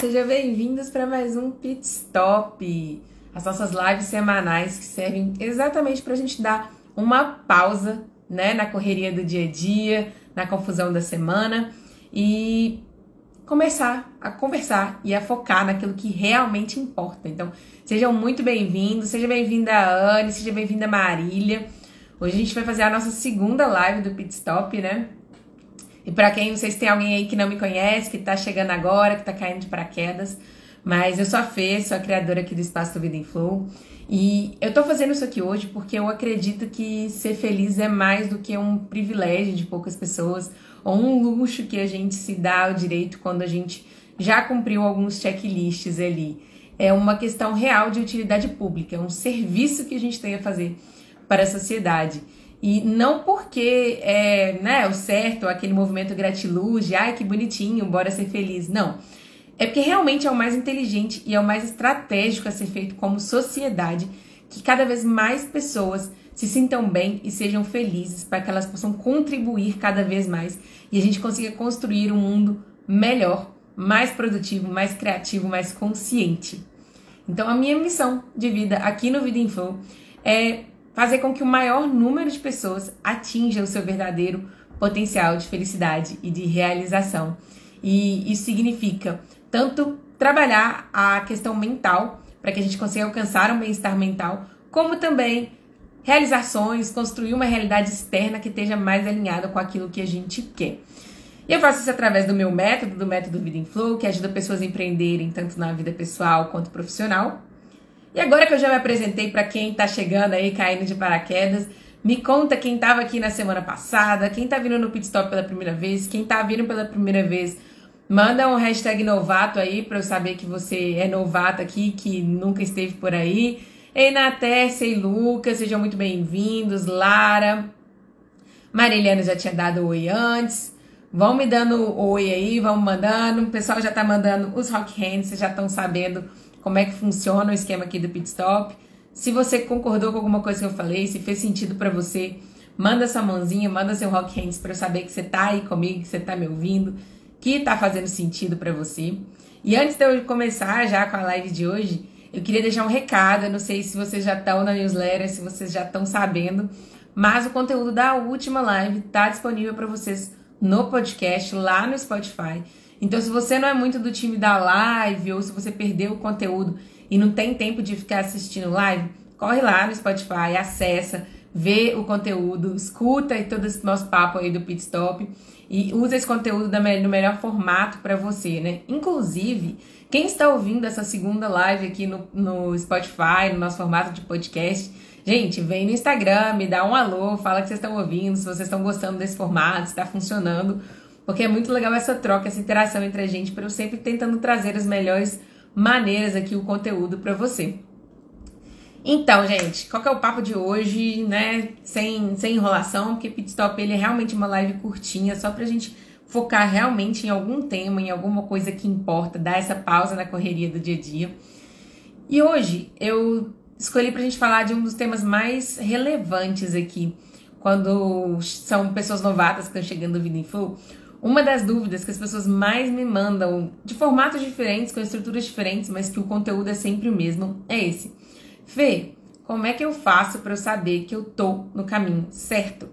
Sejam bem-vindos para mais um Pit Stop, as nossas lives semanais que servem exatamente para a gente dar uma pausa, né, na correria do dia a dia, na confusão da semana e começar a conversar e a focar naquilo que realmente importa. Então, sejam muito bem-vindos, seja bem-vinda Anne, seja bem-vinda Marília. Hoje a gente vai fazer a nossa segunda live do Pit Stop, né? E para quem, não sei se tem alguém aí que não me conhece, que tá chegando agora, que tá caindo de paraquedas, mas eu sou a Fê, sou a criadora aqui do Espaço Vida em Flow. E eu tô fazendo isso aqui hoje porque eu acredito que ser feliz é mais do que um privilégio de poucas pessoas ou um luxo que a gente se dá o direito quando a gente já cumpriu alguns checklists ali. É uma questão real de utilidade pública, é um serviço que a gente tem a fazer para a sociedade. E não porque é né, o certo, aquele movimento gratiluz, ai que bonitinho, bora ser feliz. Não. É porque realmente é o mais inteligente e é o mais estratégico a ser feito como sociedade, que cada vez mais pessoas se sintam bem e sejam felizes para que elas possam contribuir cada vez mais e a gente consiga construir um mundo melhor, mais produtivo, mais criativo, mais consciente. Então a minha missão de vida aqui no Vida Info é fazer com que o maior número de pessoas atinja o seu verdadeiro potencial de felicidade e de realização. E isso significa tanto trabalhar a questão mental, para que a gente consiga alcançar um bem-estar mental, como também realizar sonhos, construir uma realidade externa que esteja mais alinhada com aquilo que a gente quer. E eu faço isso através do meu método, do método Vida em Flow, que ajuda pessoas a empreenderem tanto na vida pessoal quanto profissional. E agora que eu já me apresentei para quem está chegando aí, caindo de paraquedas, me conta quem estava aqui na semana passada, quem está vindo no Pit Stop pela primeira vez, quem está vindo pela primeira vez, manda um hashtag novato aí para eu saber que você é novato aqui, que nunca esteve por aí. Ei, Natécia e Lucas, sejam muito bem-vindos. Lara, Mariliana já tinha dado oi antes. Vão me dando oi aí, vão mandando. O pessoal já tá mandando os rock hands, vocês já estão sabendo como é que funciona o esquema aqui do pit stop. Se você concordou com alguma coisa que eu falei, se fez sentido para você, manda sua mãozinha, manda seu rock hands para eu saber que você tá aí comigo, que você tá me ouvindo, que tá fazendo sentido para você. E antes de eu começar já com a live de hoje, eu queria deixar um recado, eu não sei se vocês já estão na newsletter, se vocês já estão sabendo, mas o conteúdo da última live tá disponível para vocês no podcast lá no Spotify. Então, se você não é muito do time da live ou se você perdeu o conteúdo e não tem tempo de ficar assistindo live, corre lá no Spotify, acessa, vê o conteúdo, escuta e todo esse nosso papo aí do Pit Stop e usa esse conteúdo no melhor formato para você, né? Inclusive, quem está ouvindo essa segunda live aqui no, no Spotify, no nosso formato de podcast, gente, vem no Instagram, me dá um alô, fala que vocês estão ouvindo, se vocês estão gostando desse formato, se está funcionando porque é muito legal essa troca, essa interação entre a gente, para eu sempre tentando trazer as melhores maneiras aqui, o conteúdo para você. Então, gente, qual que é o papo de hoje, né? Sem, sem enrolação, porque Pit Stop ele é realmente uma live curtinha, só pra gente focar realmente em algum tema, em alguma coisa que importa, dar essa pausa na correria do dia a dia. E hoje eu escolhi pra gente falar de um dos temas mais relevantes aqui, quando são pessoas novatas que estão chegando no Vida em Full, uma das dúvidas que as pessoas mais me mandam, de formatos diferentes, com estruturas diferentes, mas que o conteúdo é sempre o mesmo, é esse. Fê, como é que eu faço para eu saber que eu tô no caminho certo?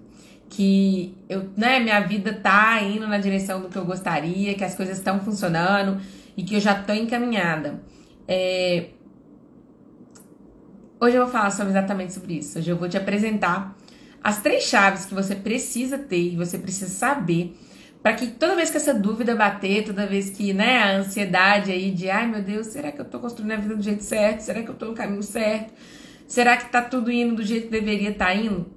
Que eu, né, minha vida tá indo na direção do que eu gostaria, que as coisas estão funcionando e que eu já tô encaminhada. É... Hoje eu vou falar sobre exatamente sobre isso. Hoje eu vou te apresentar as três chaves que você precisa ter e você precisa saber para que toda vez que essa dúvida bater, toda vez que, né, a ansiedade aí de, ai meu Deus, será que eu tô construindo a vida do jeito certo? Será que eu tô no caminho certo? Será que tá tudo indo do jeito que deveria estar tá indo?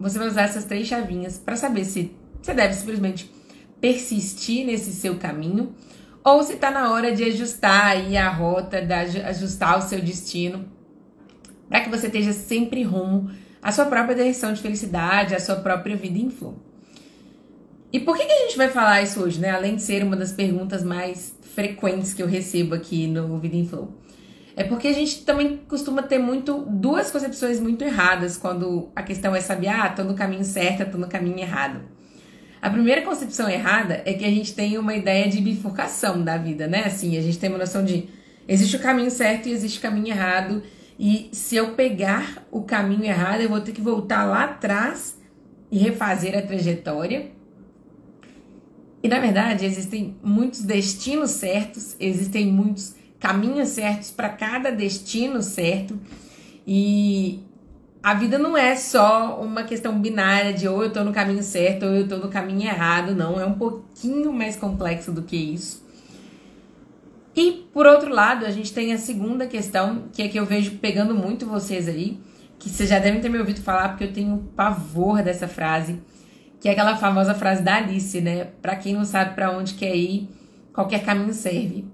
Você vai usar essas três chavinhas para saber se você deve simplesmente persistir nesse seu caminho ou se tá na hora de ajustar aí a rota, de ajustar o seu destino, para que você esteja sempre rumo à sua própria direção de felicidade, à sua própria vida em flow. E por que, que a gente vai falar isso hoje, né? Além de ser uma das perguntas mais frequentes que eu recebo aqui no Vida em Flow. É porque a gente também costuma ter muito duas concepções muito erradas quando a questão é saber, ah, tô no caminho certo, tô no caminho errado. A primeira concepção errada é que a gente tem uma ideia de bifurcação da vida, né? Assim, a gente tem uma noção de existe o caminho certo e existe o caminho errado. E se eu pegar o caminho errado, eu vou ter que voltar lá atrás e refazer a trajetória. E na verdade, existem muitos destinos certos, existem muitos caminhos certos para cada destino certo. E a vida não é só uma questão binária de ou eu tô no caminho certo ou eu tô no caminho errado, não. É um pouquinho mais complexo do que isso. E por outro lado, a gente tem a segunda questão, que é que eu vejo pegando muito vocês aí, que vocês já devem ter me ouvido falar, porque eu tenho pavor dessa frase, que é aquela famosa frase da Alice, né? Para quem não sabe para onde quer ir, qualquer caminho serve.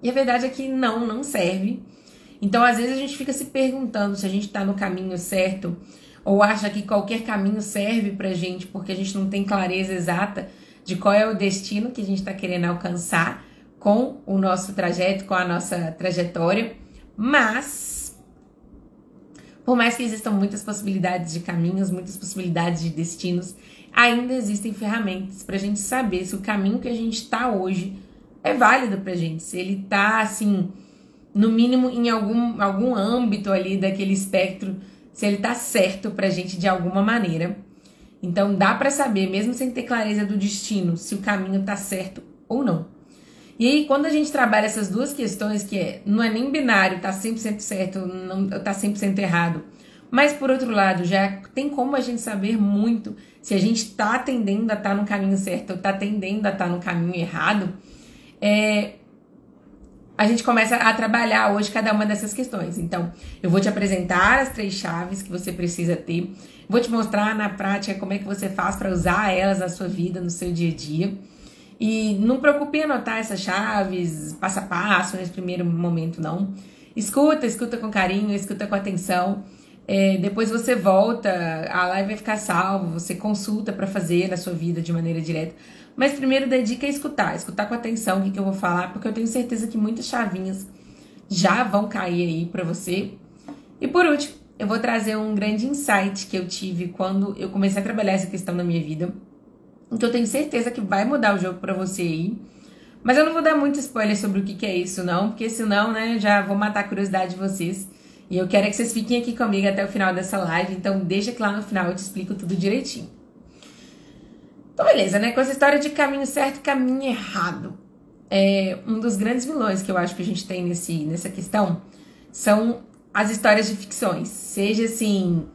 E a verdade é que não, não serve. Então, às vezes, a gente fica se perguntando se a gente está no caminho certo ou acha que qualquer caminho serve pra gente porque a gente não tem clareza exata de qual é o destino que a gente está querendo alcançar com o nosso trajeto, com a nossa trajetória. Mas, por mais que existam muitas possibilidades de caminhos, muitas possibilidades de destinos, ainda existem ferramentas para a gente saber se o caminho que a gente está hoje é válido para a gente, se ele está assim no mínimo em algum, algum âmbito ali daquele espectro, se ele tá certo pra gente de alguma maneira. Então dá para saber, mesmo sem ter clareza do destino, se o caminho tá certo ou não. E aí, quando a gente trabalha essas duas questões, que é, não é nem binário, tá 100% certo, não tá 100% errado, mas por outro lado, já tem como a gente saber muito se a gente tá tendendo a estar tá no caminho certo ou tá tendendo a estar tá no caminho errado, é, a gente começa a trabalhar hoje cada uma dessas questões. Então, eu vou te apresentar as três chaves que você precisa ter, vou te mostrar na prática como é que você faz para usar elas na sua vida, no seu dia a dia. E não preocupe em anotar essas chaves passo a passo nesse primeiro momento, não. Escuta, escuta com carinho, escuta com atenção. É, depois você volta, a live vai ficar salva, você consulta para fazer na sua vida de maneira direta. Mas primeiro dedica a escutar, escutar com atenção o que, que eu vou falar, porque eu tenho certeza que muitas chavinhas já vão cair aí para você. E por último, eu vou trazer um grande insight que eu tive quando eu comecei a trabalhar essa questão na minha vida. Então eu tenho certeza que vai mudar o jogo para você aí. Mas eu não vou dar muito spoiler sobre o que, que é isso, não, porque senão, né, já vou matar a curiosidade de vocês. E eu quero que vocês fiquem aqui comigo até o final dessa live, então deixa que lá no final eu te explico tudo direitinho. Então, beleza, né? Com essa história de caminho certo e caminho errado. É, um dos grandes vilões que eu acho que a gente tem nesse, nessa questão são as histórias de ficções. Seja assim,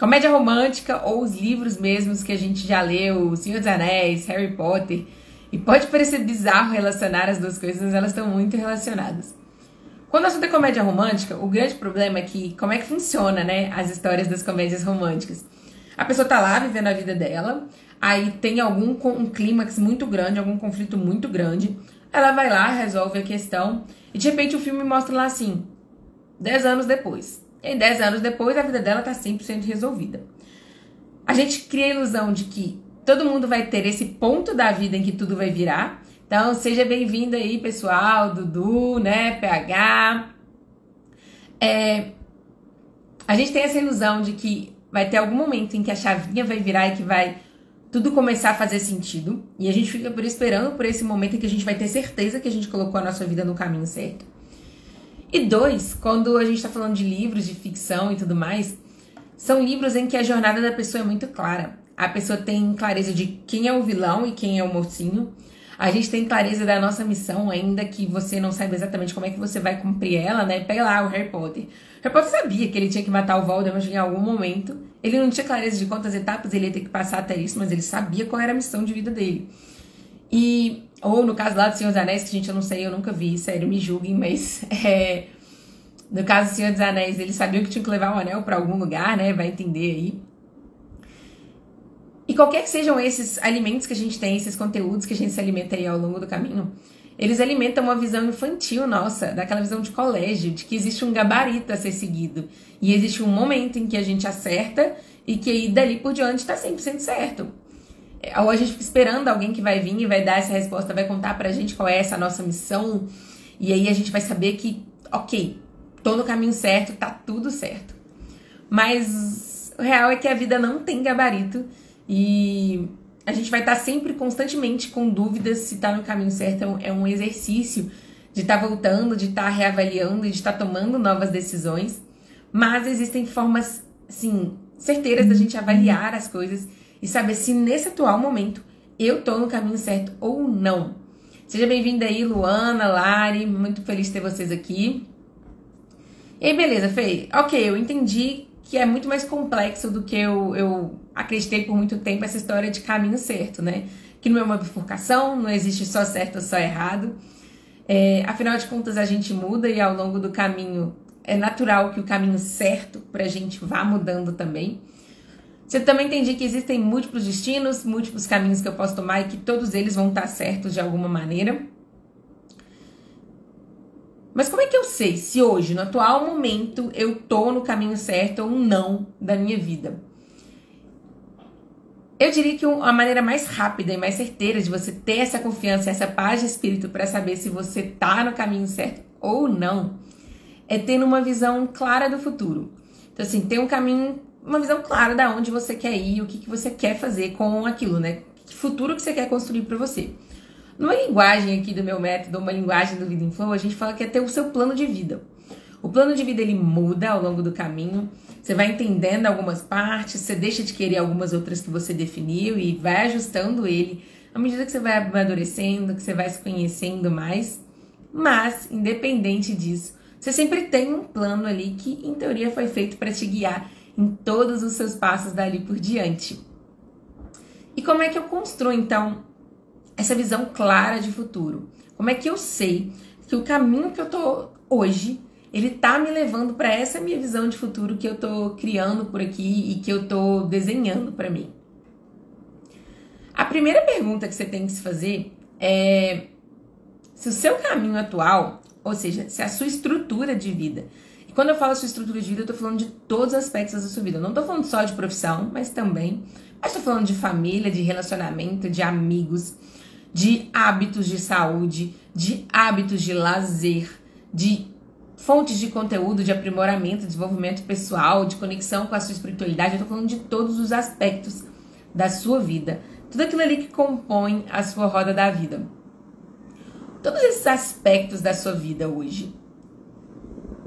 comédia romântica ou os livros mesmos que a gente já leu, Senhor dos Anéis, Harry Potter. E pode parecer bizarro relacionar as duas coisas, mas elas estão muito relacionadas. Quando o assunto é comédia romântica, o grande problema é que como é que funciona, né, as histórias das comédias românticas. A pessoa tá lá vivendo a vida dela, aí tem algum um clímax muito grande, algum conflito muito grande. Ela vai lá, resolve a questão e de repente o filme mostra lá assim, 10 anos depois. E 10 anos depois a vida dela tá 100% resolvida. A gente cria a ilusão de que todo mundo vai ter esse ponto da vida em que tudo vai virar. Então, seja bem-vindo aí, pessoal, Dudu, né, PH. É, a gente tem essa ilusão de que vai ter algum momento em que a chavinha vai virar e que vai tudo começar a fazer sentido. E a gente fica por esperando por esse momento em que a gente vai ter certeza que a gente colocou a nossa vida no caminho certo. E dois, quando a gente está falando de livros de ficção e tudo mais, são livros em que a jornada da pessoa é muito clara. A pessoa tem clareza de quem é o vilão e quem é o mocinho. A gente tem clareza da nossa missão, ainda que você não saiba exatamente como é que você vai cumprir ela, né? Pega lá o Harry Potter. Harry Potter sabia que ele tinha que matar o Voldemort em algum momento. Ele não tinha clareza de quantas etapas ele ia ter que passar até isso, mas ele sabia qual era a missão de vida dele. E, ou no caso lá do Senhor dos Anéis, que gente, eu não sei, eu nunca vi, sério, me julguem, mas é, no caso do Senhor dos Anéis, ele sabia que tinha que levar o anel para algum lugar, né? Vai entender aí. E qualquer que sejam esses alimentos que a gente tem, esses conteúdos que a gente se alimenta aí ao longo do caminho, eles alimentam uma visão infantil nossa, daquela visão de colégio, de que existe um gabarito a ser seguido. E existe um momento em que a gente acerta e que aí dali por diante está 100% certo. É, ou a gente fica esperando alguém que vai vir e vai dar essa resposta, vai contar pra gente qual é essa nossa missão. E aí a gente vai saber que, ok, tô no caminho certo, tá tudo certo. Mas o real é que a vida não tem gabarito e a gente vai estar sempre constantemente com dúvidas se está no caminho certo. É um é exercício de estar tá voltando, de estar tá reavaliando, de estar tá tomando novas decisões. Mas existem formas, assim, certeiras da gente avaliar as coisas e saber se nesse atual momento eu tô no caminho certo ou não. Seja bem-vinda aí, Luana, Lari, muito feliz de ter vocês aqui. E aí, beleza, Fê? Ok, eu entendi que é muito mais complexo do que eu, eu acreditei por muito tempo essa história de caminho certo, né? Que não é uma bifurcação, não existe só certo ou só errado. É, afinal de contas, a gente muda e ao longo do caminho é natural que o caminho certo pra gente vá mudando também. Você também entendi que existem múltiplos destinos, múltiplos caminhos que eu posso tomar e que todos eles vão estar certos de alguma maneira. Mas como é que eu sei se hoje, no atual momento, eu tô no caminho certo ou não da minha vida? Eu diria que a maneira mais rápida e mais certeira de você ter essa confiança, essa paz de espírito para saber se você tá no caminho certo ou não, é tendo uma visão clara do futuro. Então, assim, ter um caminho, uma visão clara da onde você quer ir, o que, que você quer fazer com aquilo, né? Que futuro que você quer construir para você. Numa linguagem aqui do meu método, uma linguagem do Vida em Flow, a gente fala que é ter o seu plano de vida. O plano de vida ele muda ao longo do caminho. Você vai entendendo algumas partes, você deixa de querer algumas outras que você definiu e vai ajustando ele à medida que você vai amadurecendo, que você vai se conhecendo mais. Mas, independente disso, você sempre tem um plano ali que, em teoria, foi feito para te guiar em todos os seus passos dali por diante. E como é que eu construo, então, essa visão clara de futuro. Como é que eu sei que o caminho que eu tô hoje, ele tá me levando para essa minha visão de futuro que eu tô criando por aqui e que eu tô desenhando para mim? A primeira pergunta que você tem que se fazer é se o seu caminho atual, ou seja, se a sua estrutura de vida, e quando eu falo sua estrutura de vida, eu tô falando de todos os aspectos da sua vida. Eu não tô falando só de profissão, mas também, mas tô falando de família, de relacionamento, de amigos, de hábitos de saúde, de hábitos de lazer, de fontes de conteúdo, de aprimoramento, desenvolvimento pessoal, de conexão com a sua espiritualidade. Eu tô falando de todos os aspectos da sua vida. Tudo aquilo ali que compõe a sua roda da vida. Todos esses aspectos da sua vida hoje,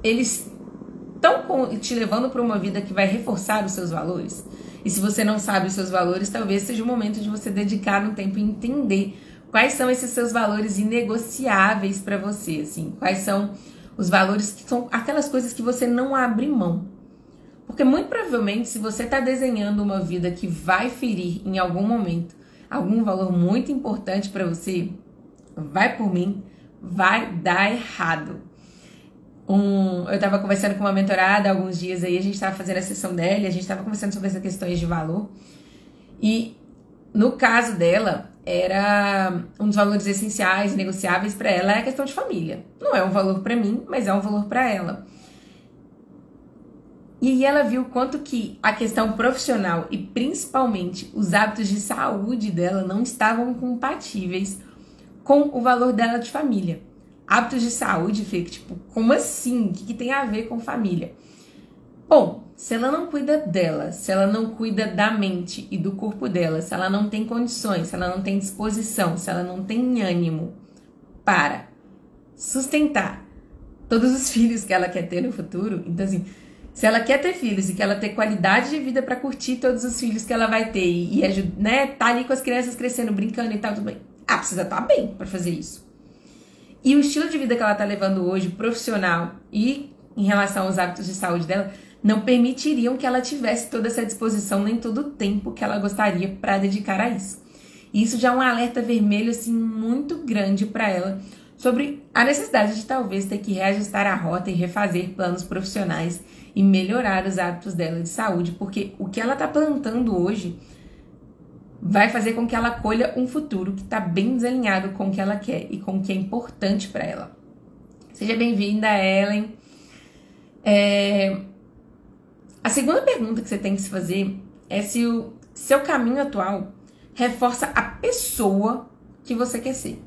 eles estão te levando para uma vida que vai reforçar os seus valores. E se você não sabe os seus valores, talvez seja o momento de você dedicar um tempo e entender Quais são esses seus valores inegociáveis para você, assim? Quais são os valores que são aquelas coisas que você não abre mão? Porque muito provavelmente, se você está desenhando uma vida que vai ferir em algum momento algum valor muito importante para você, vai por mim, vai dar errado. Um, eu estava conversando com uma mentorada alguns dias aí, a gente estava fazendo a sessão dela e a gente estava conversando sobre essas questões de valor. E no caso dela, era um dos valores essenciais, negociáveis para ela é a questão de família. Não é um valor para mim, mas é um valor para ela. E ela viu quanto que a questão profissional e principalmente os hábitos de saúde dela não estavam compatíveis com o valor dela de família. Hábitos de saúde, Fê, tipo, como assim? O que, que tem a ver com família? Bom, se ela não cuida dela, se ela não cuida da mente e do corpo dela, se ela não tem condições, se ela não tem disposição, se ela não tem ânimo para sustentar todos os filhos que ela quer ter no futuro, então assim, se ela quer ter filhos e que ela ter qualidade de vida para curtir todos os filhos que ela vai ter e, e né, tá ali com as crianças crescendo, brincando e tal, tudo bem. Ah, precisa estar tá bem para fazer isso. E o estilo de vida que ela tá levando hoje, profissional e em relação aos hábitos de saúde dela, não permitiriam que ela tivesse toda essa disposição nem todo o tempo que ela gostaria para dedicar a isso. E isso já é um alerta vermelho assim muito grande para ela sobre a necessidade de talvez ter que reajustar a rota e refazer planos profissionais e melhorar os hábitos dela de saúde, porque o que ela está plantando hoje vai fazer com que ela colha um futuro que está bem desalinhado com o que ela quer e com o que é importante para ela. Seja bem-vinda, Ellen. É, a segunda pergunta que você tem que se fazer é se o seu caminho atual reforça a pessoa que você quer ser.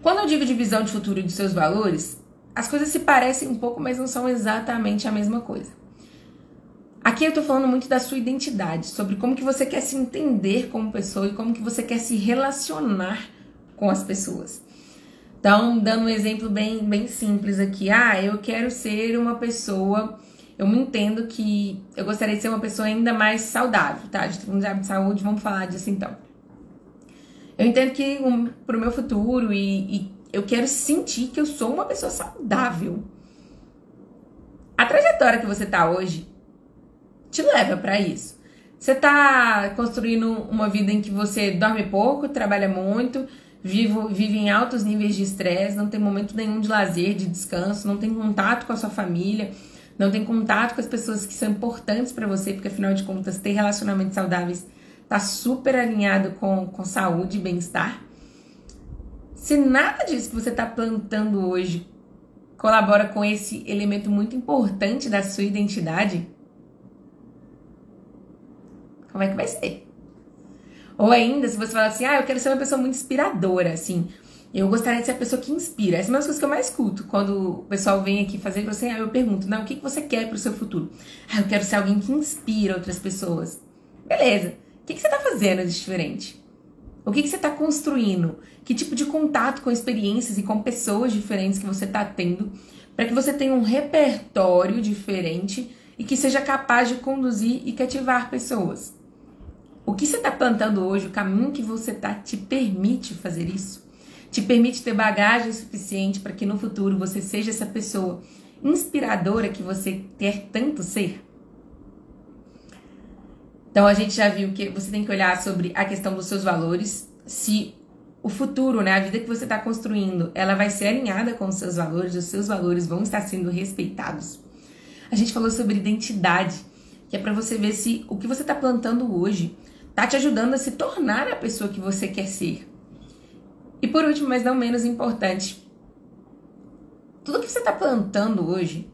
Quando eu digo de visão de futuro e dos seus valores, as coisas se parecem um pouco, mas não são exatamente a mesma coisa. Aqui eu tô falando muito da sua identidade, sobre como que você quer se entender como pessoa e como que você quer se relacionar com as pessoas. Então, dando um exemplo bem, bem simples aqui. Ah, eu quero ser uma pessoa. Eu me entendo que eu gostaria de ser uma pessoa ainda mais saudável, tá? A gente tá falando de saúde, vamos falar disso então. Eu entendo que um, pro meu futuro e, e eu quero sentir que eu sou uma pessoa saudável. A trajetória que você tá hoje te leva para isso. Você tá construindo uma vida em que você dorme pouco, trabalha muito, vivo, vive em altos níveis de estresse, não tem momento nenhum de lazer, de descanso, não tem contato com a sua família, não tem contato com as pessoas que são importantes para você, porque afinal de contas, ter relacionamentos saudáveis tá super alinhado com, com saúde e bem-estar. Se nada disso que você está plantando hoje colabora com esse elemento muito importante da sua identidade, como é que vai ser? Ou ainda, se você fala assim, ah, eu quero ser uma pessoa muito inspiradora, assim. Eu gostaria de ser a pessoa que inspira. Essa é uma das coisas que eu mais escuto. Quando o pessoal vem aqui fazer você, ah, eu pergunto, não, o que você quer pro seu futuro? Ah, eu quero ser alguém que inspira outras pessoas. Beleza. O que você tá fazendo de diferente? O que você está construindo? Que tipo de contato com experiências e com pessoas diferentes que você está tendo para que você tenha um repertório diferente e que seja capaz de conduzir e cativar pessoas? O que você está plantando hoje, o caminho que você está, te permite fazer isso? Te permite ter bagagem suficiente para que no futuro você seja essa pessoa inspiradora que você quer tanto ser? Então a gente já viu que você tem que olhar sobre a questão dos seus valores, se o futuro, né, a vida que você está construindo, ela vai ser alinhada com os seus valores, os seus valores vão estar sendo respeitados. A gente falou sobre identidade, que é para você ver se o que você está plantando hoje tá te ajudando a se tornar a pessoa que você quer ser. E por último, mas não menos importante, tudo que você está plantando hoje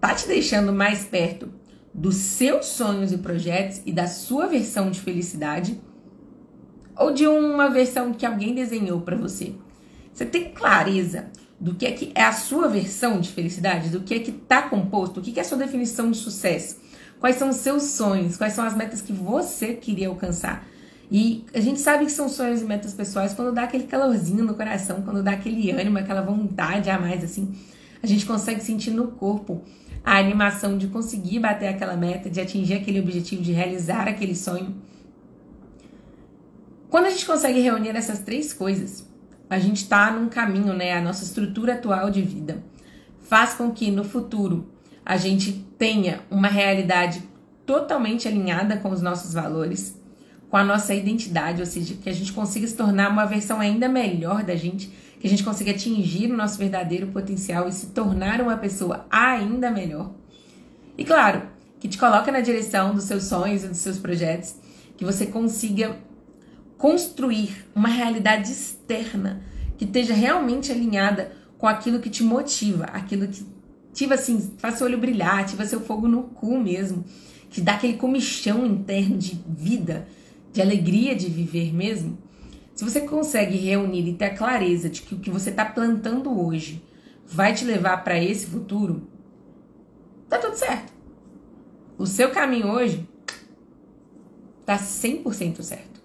tá te deixando mais perto dos seus sonhos e projetos e da sua versão de felicidade ou de uma versão que alguém desenhou para você. Você tem clareza do que é que é a sua versão de felicidade, do que é que está composto, o que é a sua definição de sucesso. Quais são os seus sonhos? Quais são as metas que você queria alcançar? E a gente sabe que são sonhos e metas pessoais quando dá aquele calorzinho no coração, quando dá aquele ânimo, aquela vontade a mais, assim. A gente consegue sentir no corpo a animação de conseguir bater aquela meta, de atingir aquele objetivo, de realizar aquele sonho. Quando a gente consegue reunir essas três coisas, a gente está num caminho, né? A nossa estrutura atual de vida faz com que no futuro a gente tenha uma realidade totalmente alinhada com os nossos valores, com a nossa identidade, ou seja, que a gente consiga se tornar uma versão ainda melhor da gente, que a gente consiga atingir o nosso verdadeiro potencial e se tornar uma pessoa ainda melhor. E claro, que te coloca na direção dos seus sonhos e dos seus projetos, que você consiga construir uma realidade externa que esteja realmente alinhada com aquilo que te motiva, aquilo que ativa assim, faz seu olho brilhar, ativa seu fogo no cu mesmo, que dá aquele comichão interno de vida, de alegria de viver mesmo. Se você consegue reunir e ter a clareza de que o que você está plantando hoje vai te levar para esse futuro, tá tudo certo. O seu caminho hoje tá 100% certo.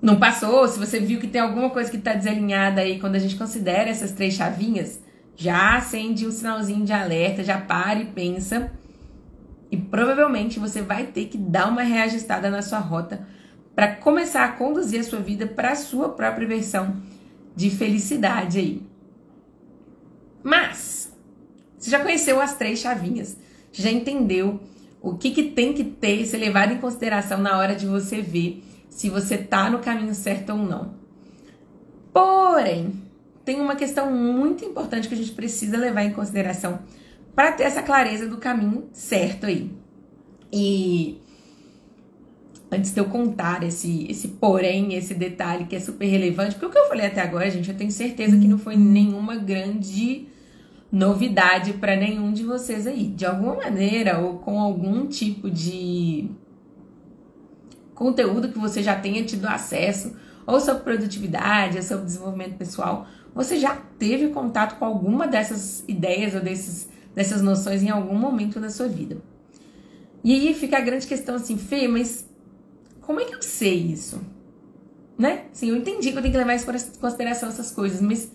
Não passou, se você viu que tem alguma coisa que está desalinhada aí, quando a gente considera essas três chavinhas, já acende um sinalzinho de alerta, já para e pensa. E provavelmente você vai ter que dar uma reajustada na sua rota para começar a conduzir a sua vida para a sua própria versão de felicidade aí. Mas você já conheceu as três chavinhas, já entendeu o que, que tem que ter, ser levado em consideração na hora de você ver se você tá no caminho certo ou não. Porém, tem uma questão muito importante que a gente precisa levar em consideração para ter essa clareza do caminho certo aí. E antes de eu contar esse, esse porém, esse detalhe que é super relevante, porque o que eu falei até agora, gente, eu tenho certeza que não foi nenhuma grande novidade para nenhum de vocês aí. De alguma maneira ou com algum tipo de conteúdo que você já tenha tido acesso, ou sobre produtividade, ou sobre desenvolvimento pessoal, você já teve contato com alguma dessas ideias ou desses, dessas noções em algum momento da sua vida. E aí fica a grande questão assim, Fê, mas como é que eu sei isso? Né? Sim, eu entendi que eu tenho que levar em consideração essas coisas, mas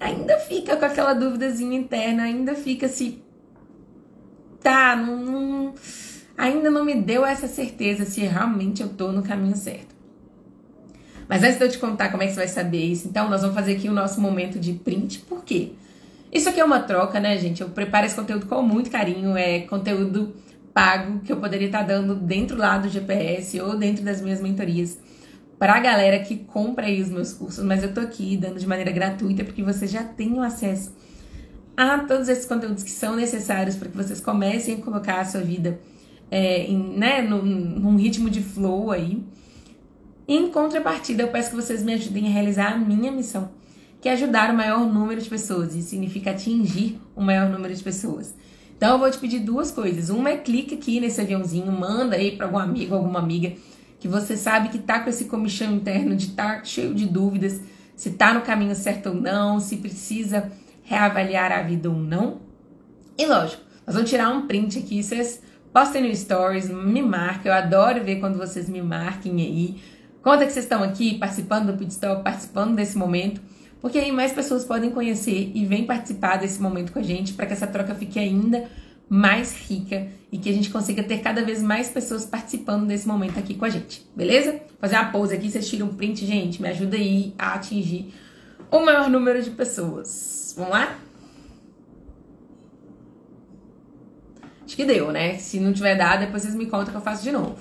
ainda fica com aquela duvidazinha interna, ainda fica se. Tá, não, não, ainda não me deu essa certeza se realmente eu tô no caminho certo. Mas antes de eu te contar como é que você vai saber isso, então nós vamos fazer aqui o nosso momento de print, por quê? Isso aqui é uma troca, né, gente? Eu preparo esse conteúdo com muito carinho, é conteúdo pago que eu poderia estar dando dentro lá do GPS ou dentro das minhas mentorias para a galera que compra aí os meus cursos, mas eu tô aqui dando de maneira gratuita porque vocês já têm acesso a todos esses conteúdos que são necessários para que vocês comecem a colocar a sua vida é, em, né, num, num ritmo de flow aí. Em contrapartida, eu peço que vocês me ajudem a realizar a minha missão, que é ajudar o maior número de pessoas. Isso significa atingir o maior número de pessoas. Então, eu vou te pedir duas coisas. Uma é clica aqui nesse aviãozinho, manda aí para algum amigo, alguma amiga que você sabe que tá com esse comichão interno de estar tá cheio de dúvidas, se tá no caminho certo ou não, se precisa reavaliar a vida ou não. E lógico, nós vamos tirar um print aqui, vocês postem no stories, me marquem, eu adoro ver quando vocês me marquem aí. Conta que vocês estão aqui participando do Pitstop, participando desse momento, porque aí mais pessoas podem conhecer e vêm participar desse momento com a gente para que essa troca fique ainda mais rica e que a gente consiga ter cada vez mais pessoas participando desse momento aqui com a gente, beleza? Fazer uma pose aqui, vocês tiram um print, gente, me ajuda aí a atingir o maior número de pessoas. Vamos lá? Acho que deu, né? Se não tiver dado, depois vocês me contam que eu faço de novo.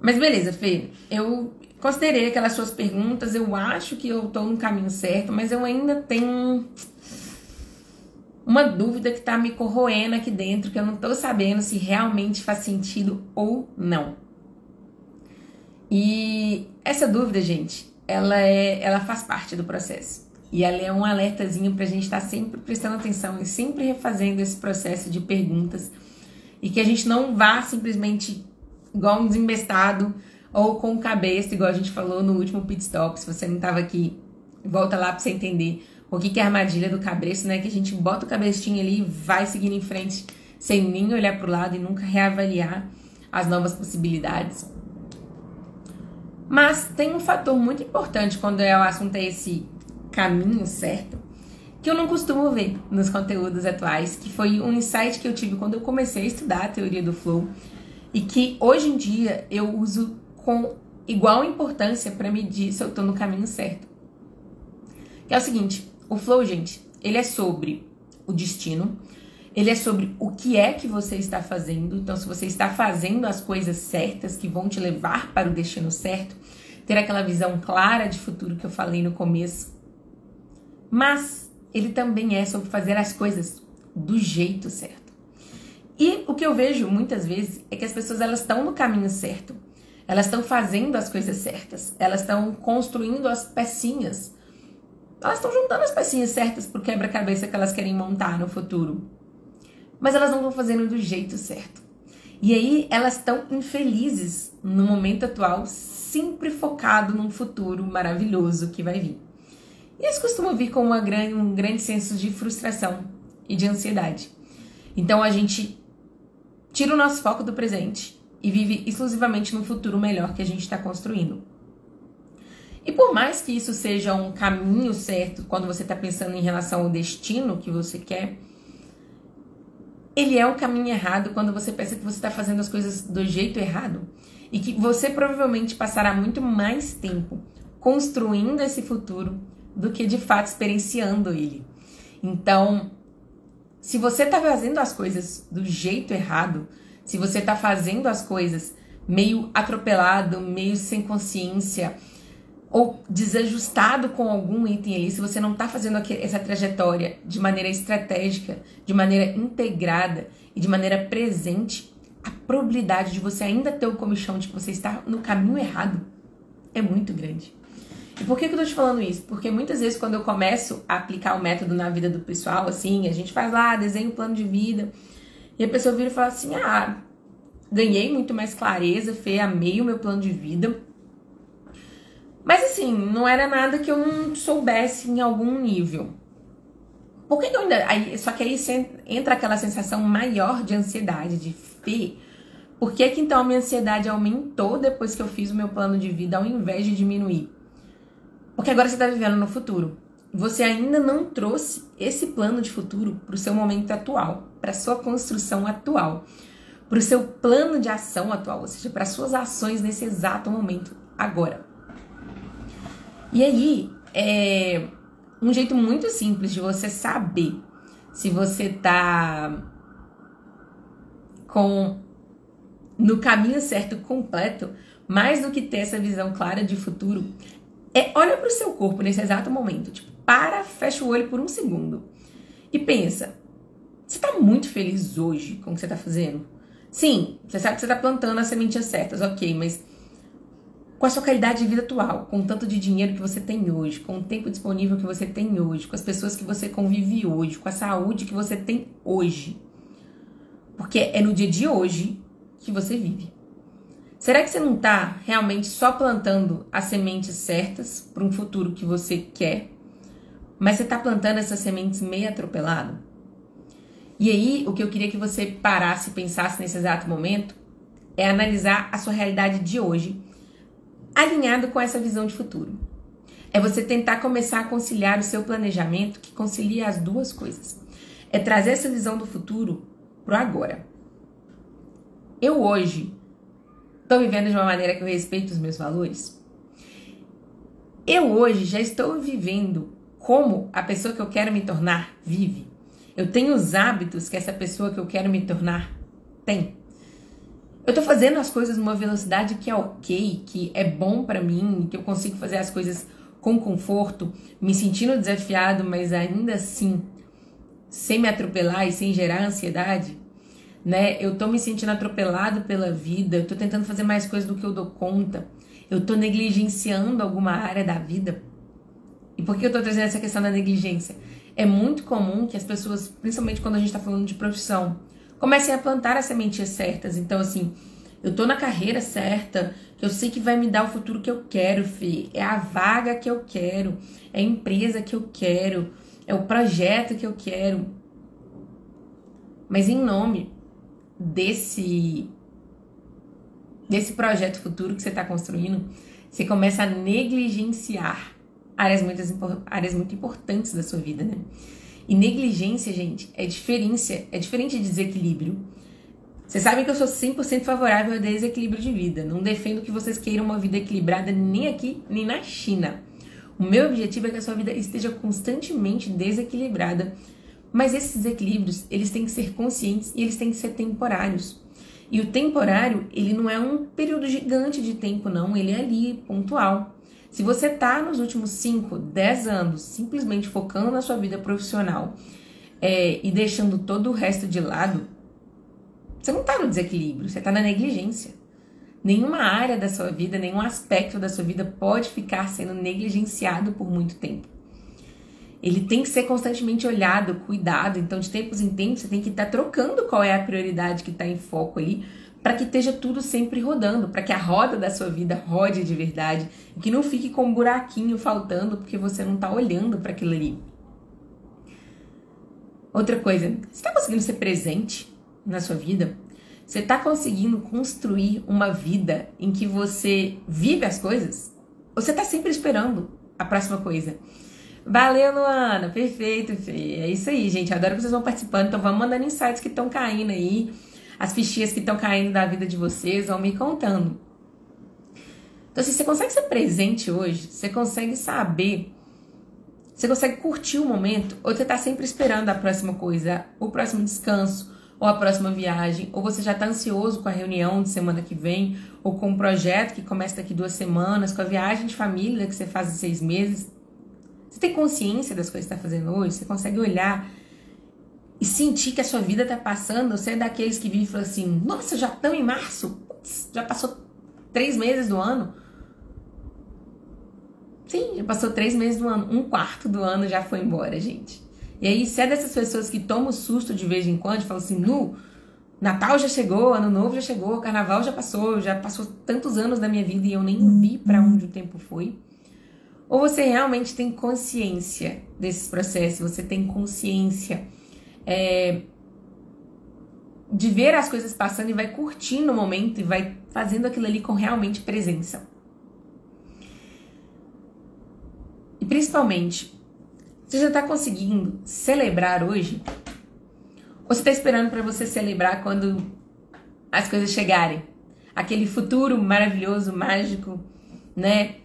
Mas beleza, Fê. Eu considerei aquelas suas perguntas, eu acho que eu tô no caminho certo, mas eu ainda tenho uma dúvida que tá me corroendo aqui dentro, que eu não tô sabendo se realmente faz sentido ou não. E essa dúvida, gente, ela é, ela faz parte do processo. E ela é um alertazinho pra gente estar tá sempre prestando atenção e sempre refazendo esse processo de perguntas e que a gente não vá simplesmente igual um desembestado ou com cabeça, igual a gente falou no último pit stop. Se você não estava aqui, volta lá para você entender o que, que é a armadilha do cabresto, né? Que a gente bota o cabrestinho ali e vai seguindo em frente sem nem olhar para o lado e nunca reavaliar as novas possibilidades. Mas tem um fator muito importante quando é o assunto é esse caminho certo, que eu não costumo ver nos conteúdos atuais, que foi um insight que eu tive quando eu comecei a estudar a teoria do flow e que hoje em dia eu uso com igual importância para medir se eu estou no caminho certo. Que é o seguinte, o flow, gente, ele é sobre o destino, ele é sobre o que é que você está fazendo. Então, se você está fazendo as coisas certas que vão te levar para o destino certo, ter aquela visão clara de futuro que eu falei no começo. Mas ele também é sobre fazer as coisas do jeito certo. E o que eu vejo muitas vezes é que as pessoas elas estão no caminho certo. Elas estão fazendo as coisas certas. Elas estão construindo as pecinhas. Elas estão juntando as pecinhas certas pro quebra-cabeça que elas querem montar no futuro. Mas elas não estão fazendo do jeito certo. E aí elas estão infelizes no momento atual, sempre focado num futuro maravilhoso que vai vir. E isso costuma vir com grande, um grande senso de frustração e de ansiedade. Então a gente tira o nosso foco do presente e vive exclusivamente no futuro melhor que a gente está construindo. E por mais que isso seja um caminho certo quando você está pensando em relação ao destino que você quer, ele é um caminho errado quando você pensa que você está fazendo as coisas do jeito errado e que você provavelmente passará muito mais tempo construindo esse futuro do que de fato experienciando ele. Então, se você está fazendo as coisas do jeito errado, se você está fazendo as coisas meio atropelado, meio sem consciência ou desajustado com algum item aí, se você não está fazendo essa trajetória de maneira estratégica, de maneira integrada e de maneira presente, a probabilidade de você ainda ter o comichão de que você está no caminho errado é muito grande. E por que, eu tô te falando isso? Porque muitas vezes quando eu começo a aplicar o método na vida do pessoal, assim, a gente faz lá, desenha um plano de vida, e a pessoa vira e fala assim: ah, ganhei muito mais clareza, Fê, amei o meu plano de vida. Mas assim, não era nada que eu não soubesse em algum nível. Por que, que eu ainda. Aí, só que aí entra aquela sensação maior de ansiedade, de fé. Por que, que então a minha ansiedade aumentou depois que eu fiz o meu plano de vida ao invés de diminuir? Porque agora você está vivendo no futuro. Você ainda não trouxe esse plano de futuro para o seu momento atual, para sua construção atual, para o seu plano de ação atual, ou seja, para as suas ações nesse exato momento, agora. E aí, é um jeito muito simples de você saber se você tá com no caminho certo completo, mais do que ter essa visão clara de futuro, é olha para o seu corpo nesse exato momento, tipo, para, fecha o olho por um segundo e pensa: você está muito feliz hoje com o que você está fazendo? Sim, você sabe que você está plantando as sementes certas, ok, mas com a sua qualidade de vida atual, com o tanto de dinheiro que você tem hoje, com o tempo disponível que você tem hoje, com as pessoas que você convive hoje, com a saúde que você tem hoje. Porque é no dia de hoje que você vive. Será que você não está realmente só plantando as sementes certas para um futuro que você quer, mas você está plantando essas sementes meio atropelado? E aí, o que eu queria que você parasse e pensasse nesse exato momento é analisar a sua realidade de hoje alinhado com essa visão de futuro. É você tentar começar a conciliar o seu planejamento que concilia as duas coisas. É trazer essa visão do futuro pro agora. Eu hoje estou vivendo de uma maneira que eu respeito os meus valores. Eu hoje já estou vivendo como a pessoa que eu quero me tornar vive. Eu tenho os hábitos que essa pessoa que eu quero me tornar tem. Eu tô fazendo as coisas numa velocidade que é ok, que é bom para mim, que eu consigo fazer as coisas com conforto, me sentindo desafiado, mas ainda assim sem me atropelar e sem gerar ansiedade, né? Eu tô me sentindo atropelado pela vida, eu tô tentando fazer mais coisas do que eu dou conta, eu tô negligenciando alguma área da vida. E por que eu tô trazendo essa questão da negligência? É muito comum que as pessoas, principalmente quando a gente tá falando de profissão, comecem a plantar as sementes certas. Então, assim, eu tô na carreira certa, eu sei que vai me dar o futuro que eu quero, Fê. É a vaga que eu quero, é a empresa que eu quero, é o projeto que eu quero. Mas em nome desse desse projeto futuro que você está construindo, você começa a negligenciar áreas muito, áreas muito importantes da sua vida, né? E negligência, gente, é diferença, é diferente de desequilíbrio. Vocês sabem que eu sou 100% favorável ao desequilíbrio de vida. Não defendo que vocês queiram uma vida equilibrada nem aqui, nem na China. O meu objetivo é que a sua vida esteja constantemente desequilibrada. Mas esses desequilíbrios, eles têm que ser conscientes e eles têm que ser temporários. E o temporário, ele não é um período gigante de tempo, não. Ele é ali, pontual. Se você está nos últimos 5, 10 anos simplesmente focando na sua vida profissional é, e deixando todo o resto de lado, você não está no desequilíbrio, você está na negligência. Nenhuma área da sua vida, nenhum aspecto da sua vida pode ficar sendo negligenciado por muito tempo. Ele tem que ser constantemente olhado, cuidado. Então, de tempos em tempos, você tem que estar tá trocando qual é a prioridade que está em foco ali para que esteja tudo sempre rodando, para que a roda da sua vida rode de verdade e que não fique com um buraquinho faltando porque você não está olhando para aquilo ali. Outra coisa, você está conseguindo ser presente na sua vida? Você está conseguindo construir uma vida em que você vive as coisas? Ou você está sempre esperando a próxima coisa? Valeu, Luana. Perfeito, Fê. É isso aí, gente. Adoro que vocês vão participando. Então, vamos mandando insights que estão caindo aí as fichinhas que estão caindo da vida de vocês, vão me contando. Então, assim, você consegue ser presente hoje, você consegue saber, você consegue curtir o momento, ou você está sempre esperando a próxima coisa, o próximo descanso, ou a próxima viagem, ou você já está ansioso com a reunião de semana que vem, ou com o um projeto que começa daqui duas semanas, com a viagem de família que você faz em seis meses. Você tem consciência das coisas que está fazendo hoje? Você consegue olhar e sentir que a sua vida tá passando, você é daqueles que vivem e falam assim: nossa, já estamos em março, já passou três meses do ano. Sim, já passou três meses do ano, um quarto do ano já foi embora, gente. E aí, se é dessas pessoas que tomam susto de vez em quando, falam assim: nu, Natal já chegou, Ano Novo já chegou, Carnaval já passou, já passou tantos anos da minha vida e eu nem vi para onde o tempo foi. Ou você realmente tem consciência desses processos, você tem consciência é, de ver as coisas passando e vai curtindo o momento e vai fazendo aquilo ali com realmente presença. E principalmente, você já está conseguindo celebrar hoje? Ou você está esperando para você celebrar quando as coisas chegarem? Aquele futuro maravilhoso, mágico, né?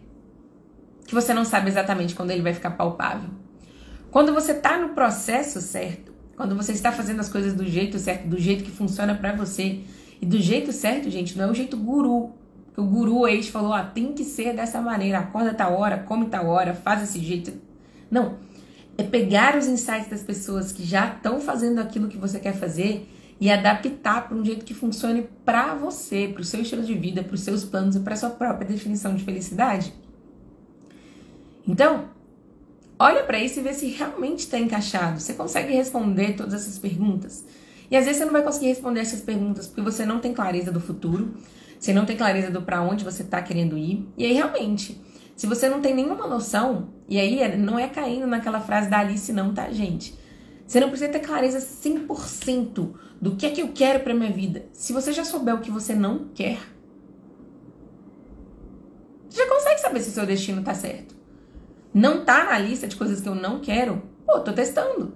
Que você não sabe exatamente quando ele vai ficar palpável. Quando você está no processo certo, quando você está fazendo as coisas do jeito certo, do jeito que funciona para você, e do jeito certo, gente, não é o jeito guru. O guru te falou, ah, tem que ser dessa maneira, acorda tal hora, come tal hora, faz desse jeito. Não. É pegar os insights das pessoas que já estão fazendo aquilo que você quer fazer e adaptar para um jeito que funcione para você, para o seu estilo de vida, para os seus planos e para sua própria definição de felicidade. Então, olha para isso e vê se realmente está encaixado. Você consegue responder todas essas perguntas? E às vezes você não vai conseguir responder essas perguntas porque você não tem clareza do futuro, você não tem clareza do para onde você está querendo ir. E aí realmente, se você não tem nenhuma noção, e aí é, não é caindo naquela frase da Alice não, tá, gente? Você não precisa ter clareza 100% do que é que eu quero para minha vida. Se você já souber o que você não quer, você já consegue saber se o seu destino tá certo. Não tá na lista de coisas que eu não quero? Pô, tô testando.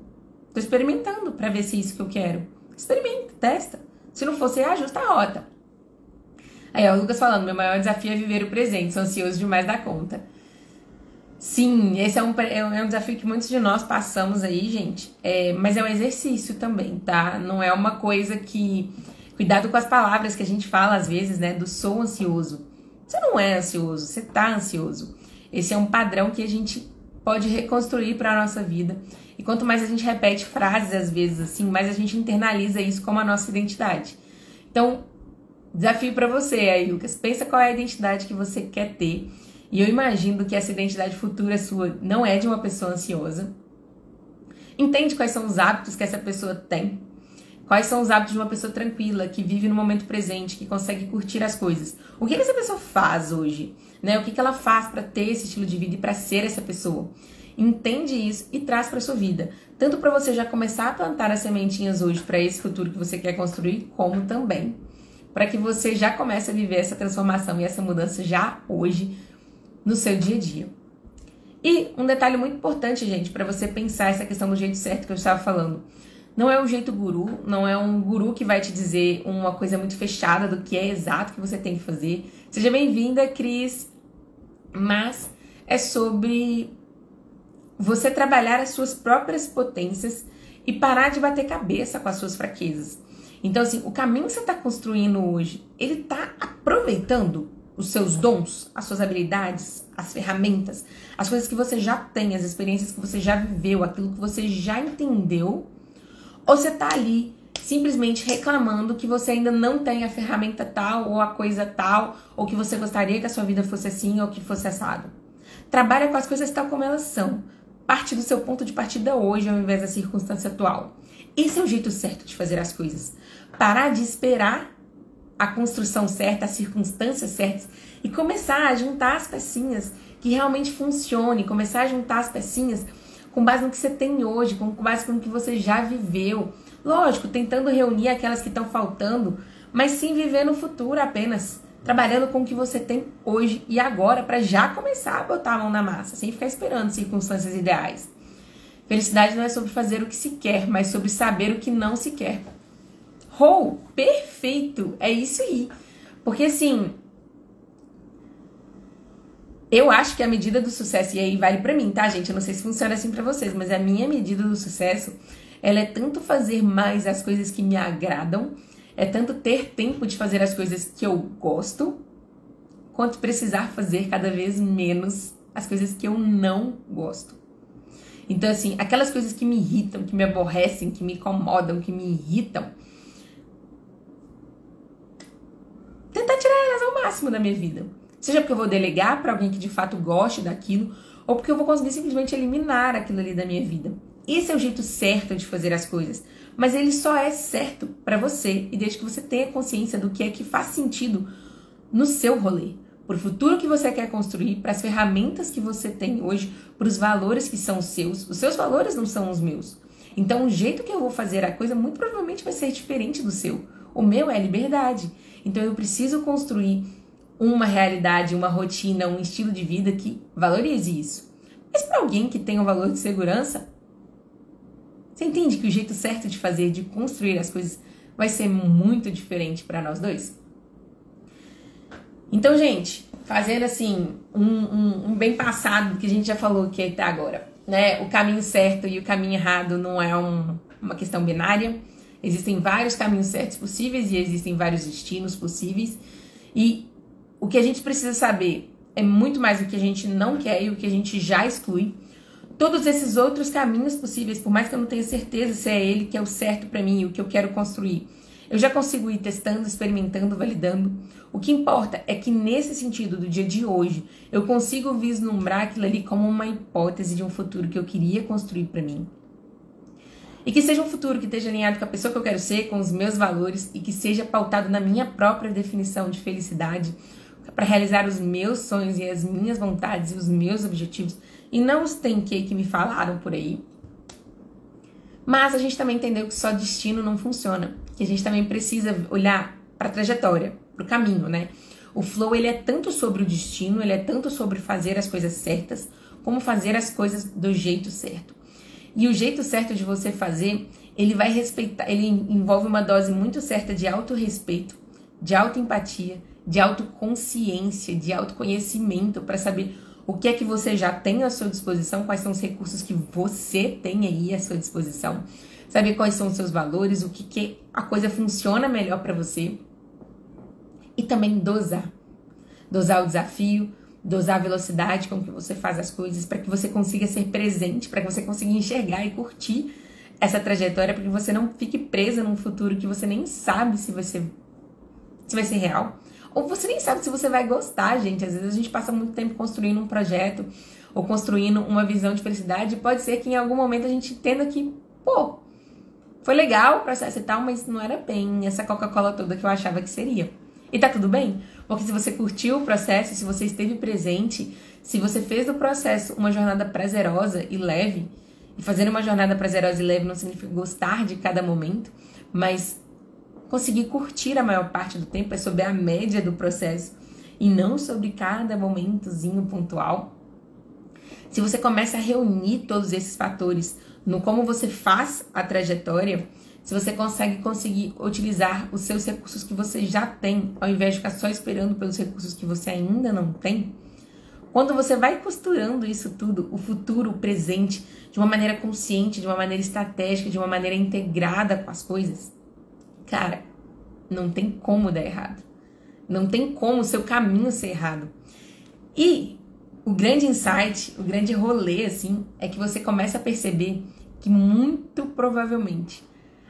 Tô experimentando para ver se é isso que eu quero. Experimenta, testa. Se não você ajusta a rota. Aí, ó, o Lucas falando, meu maior desafio é viver o presente, sou ansioso demais da conta. Sim, esse é um, é um desafio que muitos de nós passamos aí, gente. É, mas é um exercício também, tá? Não é uma coisa que. Cuidado com as palavras que a gente fala às vezes, né? Do sou ansioso. Você não é ansioso, você tá ansioso. Esse é um padrão que a gente pode reconstruir para a nossa vida. E quanto mais a gente repete frases às vezes assim, mais a gente internaliza isso como a nossa identidade. Então, desafio para você aí, Lucas. Pensa qual é a identidade que você quer ter e eu imagino que essa identidade futura sua não é de uma pessoa ansiosa. Entende quais são os hábitos que essa pessoa tem. Quais são os hábitos de uma pessoa tranquila, que vive no momento presente, que consegue curtir as coisas. O que, essa pessoa faz hoje? Né? O que, ela faz para ter esse estilo de vida e para ser essa pessoa? Entende isso e traz para sua vida. Tanto para você já começar a plantar as sementinhas hoje para esse futuro que você quer construir, como também para que você já comece a viver essa transformação e essa mudança já hoje, no seu dia a dia. E um detalhe muito importante, gente, para você pensar essa questão do jeito certo que eu estava falando. Não é o jeito guru, não é um guru que vai te dizer uma coisa muito fechada do que é exato que você tem que fazer. Seja bem-vinda, Cris. Mas é sobre você trabalhar as suas próprias potências e parar de bater cabeça com as suas fraquezas. Então, assim, o caminho que você está construindo hoje, ele está aproveitando os seus dons, as suas habilidades, as ferramentas, as coisas que você já tem, as experiências que você já viveu, aquilo que você já entendeu, ou você tá ali simplesmente reclamando que você ainda não tem a ferramenta tal ou a coisa tal, ou que você gostaria que a sua vida fosse assim ou que fosse assado. Trabalha com as coisas tal como elas são. Parte do seu ponto de partida hoje ao invés da circunstância atual. Esse é o jeito certo de fazer as coisas. Parar de esperar a construção certa, as circunstâncias certas e começar a juntar as pecinhas que realmente funcione, começar a juntar as pecinhas com base no que você tem hoje, com base no que você já viveu. Lógico, tentando reunir aquelas que estão faltando, mas sim viver no futuro apenas, trabalhando com o que você tem hoje e agora para já começar a botar a mão na massa, sem ficar esperando circunstâncias ideais. Felicidade não é sobre fazer o que se quer, mas sobre saber o que não se quer. Rou, perfeito, é isso aí. Porque assim, eu acho que a medida do sucesso, e aí vale para mim, tá, gente? Eu não sei se funciona assim para vocês, mas a minha medida do sucesso, ela é tanto fazer mais as coisas que me agradam, é tanto ter tempo de fazer as coisas que eu gosto, quanto precisar fazer cada vez menos as coisas que eu não gosto. Então, assim, aquelas coisas que me irritam, que me aborrecem, que me incomodam, que me irritam, tentar tirar elas ao máximo da minha vida. Seja porque eu vou delegar para alguém que de fato goste daquilo, ou porque eu vou conseguir simplesmente eliminar aquilo ali da minha vida. Esse é o jeito certo de fazer as coisas, mas ele só é certo para você e desde que você tenha consciência do que é que faz sentido no seu rolê. para o futuro que você quer construir, para as ferramentas que você tem hoje, para os valores que são seus. Os seus valores não são os meus. Então, o jeito que eu vou fazer a coisa muito provavelmente vai ser diferente do seu. O meu é liberdade. Então, eu preciso construir uma realidade, uma rotina, um estilo de vida que valorize isso. Mas para alguém que tem um valor de segurança, você entende que o jeito certo de fazer, de construir as coisas, vai ser muito diferente para nós dois? Então, gente, fazendo assim um, um, um, bem passado que a gente já falou aqui até agora, né? O caminho certo e o caminho errado não é um, uma questão binária. Existem vários caminhos certos possíveis e existem vários destinos possíveis. E o que a gente precisa saber é muito mais o que a gente não quer e o que a gente já exclui. Todos esses outros caminhos possíveis, por mais que eu não tenha certeza se é ele que é o certo para mim, o que eu quero construir, eu já consigo ir testando, experimentando, validando. O que importa é que nesse sentido do dia de hoje, eu consigo vislumbrar aquilo ali como uma hipótese de um futuro que eu queria construir para mim. E que seja um futuro que esteja alinhado com a pessoa que eu quero ser, com os meus valores e que seja pautado na minha própria definição de felicidade, para realizar os meus sonhos e as minhas vontades e os meus objetivos e não os tem que que me falaram por aí. Mas a gente também entendeu que só destino não funciona que a gente também precisa olhar para a trajetória, para o caminho, né? O flow ele é tanto sobre o destino, ele é tanto sobre fazer as coisas certas, como fazer as coisas do jeito certo. E o jeito certo de você fazer, ele vai respeitar, ele envolve uma dose muito certa de autorrespeito, de autoempatia, de autoconsciência, de autoconhecimento para saber o que é que você já tem à sua disposição, quais são os recursos que você tem aí à sua disposição saber quais são os seus valores, o que, que a coisa funciona melhor para você. E também dosar. Dosar o desafio, dosar a velocidade com que você faz as coisas, para que você consiga ser presente, para que você consiga enxergar e curtir essa trajetória, para que você não fique presa num futuro que você nem sabe se vai ser, se vai ser real. Ou você nem sabe se você vai gostar, gente. Às vezes a gente passa muito tempo construindo um projeto ou construindo uma visão de felicidade. Pode ser que em algum momento a gente entenda que, pô, foi legal o processo e tal, mas não era bem essa Coca-Cola toda que eu achava que seria. E tá tudo bem, porque se você curtiu o processo, se você esteve presente, se você fez do processo uma jornada prazerosa e leve, e fazer uma jornada prazerosa e leve não significa gostar de cada momento, mas conseguir curtir a maior parte do tempo é sobre a média do processo e não sobre cada momentozinho pontual. Se você começa a reunir todos esses fatores no como você faz a trajetória, se você consegue conseguir utilizar os seus recursos que você já tem, ao invés de ficar só esperando pelos recursos que você ainda não tem, quando você vai costurando isso tudo, o futuro, o presente, de uma maneira consciente, de uma maneira estratégica, de uma maneira integrada com as coisas, cara, não tem como dar errado. Não tem como o seu caminho ser errado. E o grande insight, o grande rolê, assim, é que você começa a perceber que muito provavelmente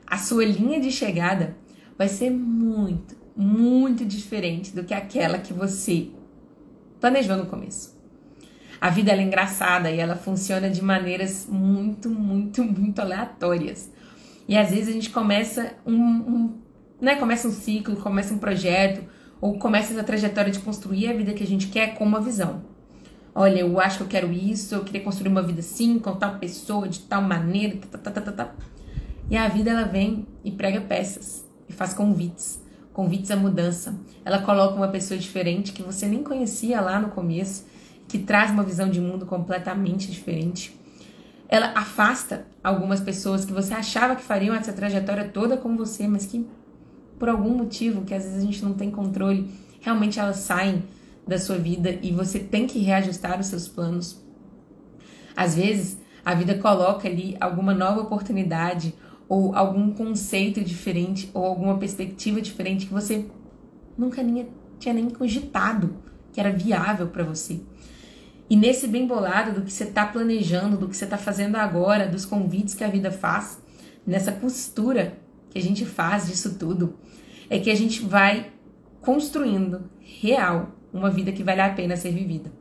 a sua linha de chegada vai ser muito, muito diferente do que aquela que você planejou no começo. A vida é engraçada e ela funciona de maneiras muito, muito, muito aleatórias. E às vezes a gente começa um, um né, começa um ciclo, começa um projeto, ou começa essa trajetória de construir a vida que a gente quer com uma visão. Olha, eu acho que eu quero isso, eu queria construir uma vida assim, com tal pessoa, de tal maneira, tá, tá, tá, tá, tá. E a vida ela vem e prega peças e faz convites, convites à mudança. Ela coloca uma pessoa diferente que você nem conhecia lá no começo, que traz uma visão de mundo completamente diferente. Ela afasta algumas pessoas que você achava que fariam essa trajetória toda com você, mas que por algum motivo que às vezes a gente não tem controle, realmente elas saem da sua vida e você tem que reajustar os seus planos. Às vezes, a vida coloca ali alguma nova oportunidade ou algum conceito diferente ou alguma perspectiva diferente que você nunca nem, tinha nem cogitado que era viável para você. E nesse bem bolado do que você está planejando, do que você está fazendo agora, dos convites que a vida faz, nessa costura que a gente faz disso tudo, é que a gente vai construindo real uma vida que vale a pena ser vivida.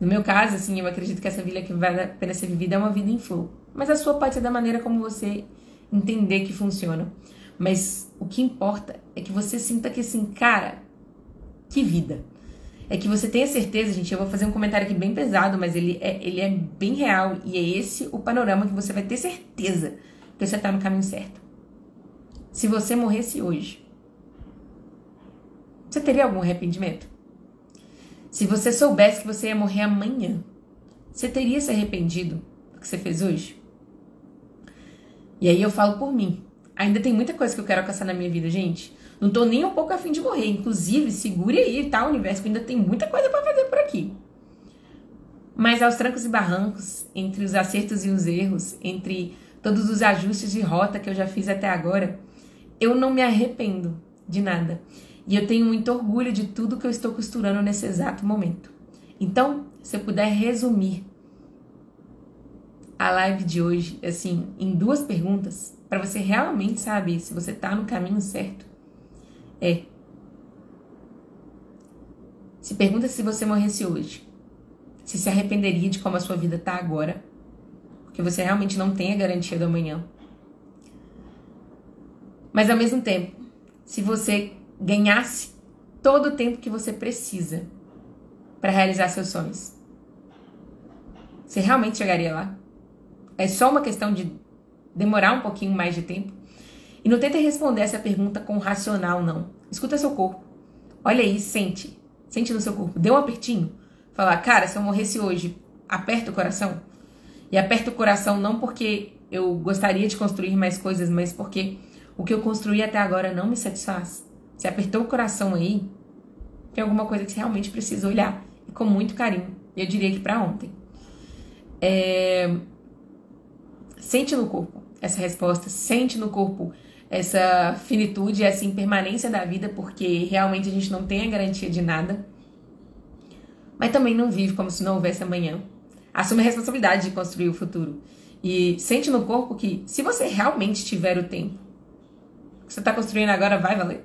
No meu caso, assim, eu acredito que essa vida que vale a pena ser vivida é uma vida em flow. Mas a sua pode ser da maneira como você entender que funciona. Mas o que importa é que você sinta que assim, cara, que vida. É que você tenha certeza, gente. Eu vou fazer um comentário aqui bem pesado, mas ele é, ele é bem real. E é esse o panorama que você vai ter certeza que você está no caminho certo. Se você morresse hoje, você teria algum arrependimento? Se você soubesse que você ia morrer amanhã, você teria se arrependido do que você fez hoje? E aí eu falo por mim. Ainda tem muita coisa que eu quero alcançar na minha vida, gente. Não tô nem um pouco afim de morrer. Inclusive, segure aí, tá, universo, que ainda tem muita coisa para fazer por aqui. Mas aos trancos e barrancos, entre os acertos e os erros, entre todos os ajustes de rota que eu já fiz até agora, eu não me arrependo de nada. E eu tenho muito orgulho de tudo que eu estou costurando nesse exato momento. Então, se eu puder resumir a live de hoje, assim, em duas perguntas, para você realmente saber se você está no caminho certo, é. Se pergunta se você morresse hoje, se se arrependeria de como a sua vida está agora, porque você realmente não tem a garantia do amanhã. Mas ao mesmo tempo, se você ganhasse todo o tempo que você precisa para realizar seus sonhos, você realmente chegaria lá? É só uma questão de demorar um pouquinho mais de tempo? E não tenta responder essa pergunta com racional, não. Escuta seu corpo. Olha aí, sente. Sente no seu corpo. Dê um apertinho. Fala, cara, se eu morresse hoje, aperta o coração. E aperta o coração não porque eu gostaria de construir mais coisas, mas porque o que eu construí até agora não me satisfaz. Você apertou o coração aí, tem alguma coisa que você realmente precisa olhar. E com muito carinho. Eu diria que para ontem. É... Sente no corpo essa resposta. Sente no corpo essa finitude, essa impermanência da vida, porque realmente a gente não tem a garantia de nada. Mas também não vive como se não houvesse amanhã. Assume a responsabilidade de construir o futuro. E sente no corpo que, se você realmente tiver o tempo, o que você está construindo agora vai valer.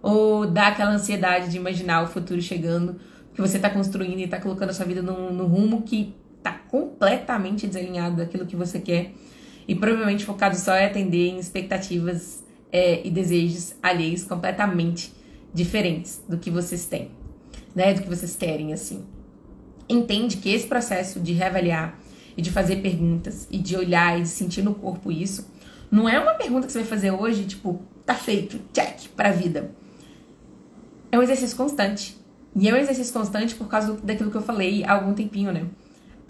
Ou dá aquela ansiedade de imaginar o futuro chegando, que você está construindo e está colocando a sua vida num, rumo que está completamente desalinhado daquilo que você quer e provavelmente focado só em atender em expectativas é, e desejos alheios completamente diferentes do que vocês têm, né? Do que vocês querem, assim. Entende que esse processo de reavaliar e de fazer perguntas e de olhar e de sentir no corpo isso não é uma pergunta que você vai fazer hoje, tipo, tá feito, check, pra vida. É um exercício constante. E é um exercício constante por causa daquilo que eu falei há algum tempinho, né?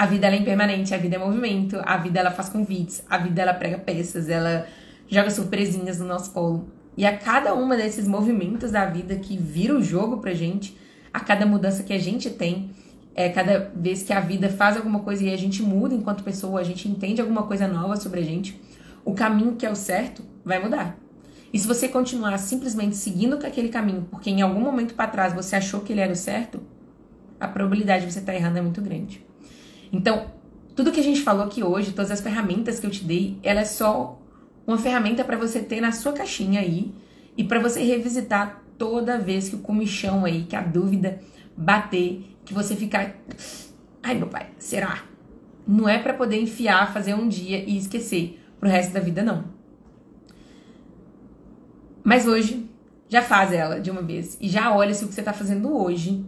A vida ela é impermanente, a vida é movimento, a vida ela faz convites, a vida ela prega peças, ela joga surpresinhas no nosso colo. E a cada uma desses movimentos da vida que vira o jogo pra gente, a cada mudança que a gente tem, é, cada vez que a vida faz alguma coisa e a gente muda enquanto pessoa, a gente entende alguma coisa nova sobre a gente, o caminho que é o certo vai mudar. E se você continuar simplesmente seguindo com aquele caminho, porque em algum momento para trás você achou que ele era o certo, a probabilidade de você estar tá errando é muito grande. Então, tudo que a gente falou aqui hoje, todas as ferramentas que eu te dei, ela é só uma ferramenta para você ter na sua caixinha aí e para você revisitar toda vez que o comichão aí, que a dúvida bater, que você ficar, ai meu pai, será? Não é para poder enfiar, fazer um dia e esquecer pro resto da vida não. Mas hoje já faz ela de uma vez e já olha se o que você tá fazendo hoje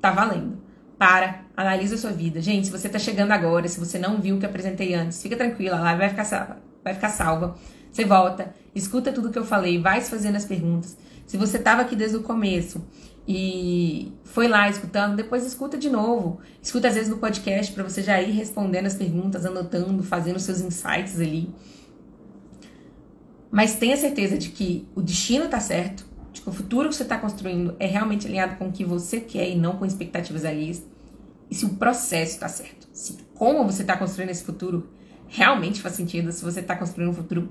tá valendo. Para, analisa a sua vida. Gente, se você tá chegando agora, se você não viu o que apresentei antes, fica tranquila, lá vai ficar salva. Vai ficar salva. Você volta, escuta tudo que eu falei, vai se fazendo as perguntas. Se você tava aqui desde o começo e foi lá escutando, depois escuta de novo. Escuta às vezes no podcast para você já ir respondendo as perguntas, anotando, fazendo seus insights ali. Mas tenha certeza de que o destino tá certo, de que o futuro que você está construindo é realmente alinhado com o que você quer e não com expectativas alheias. E se o processo está certo. Se como você está construindo esse futuro realmente faz sentido. Se você está construindo um futuro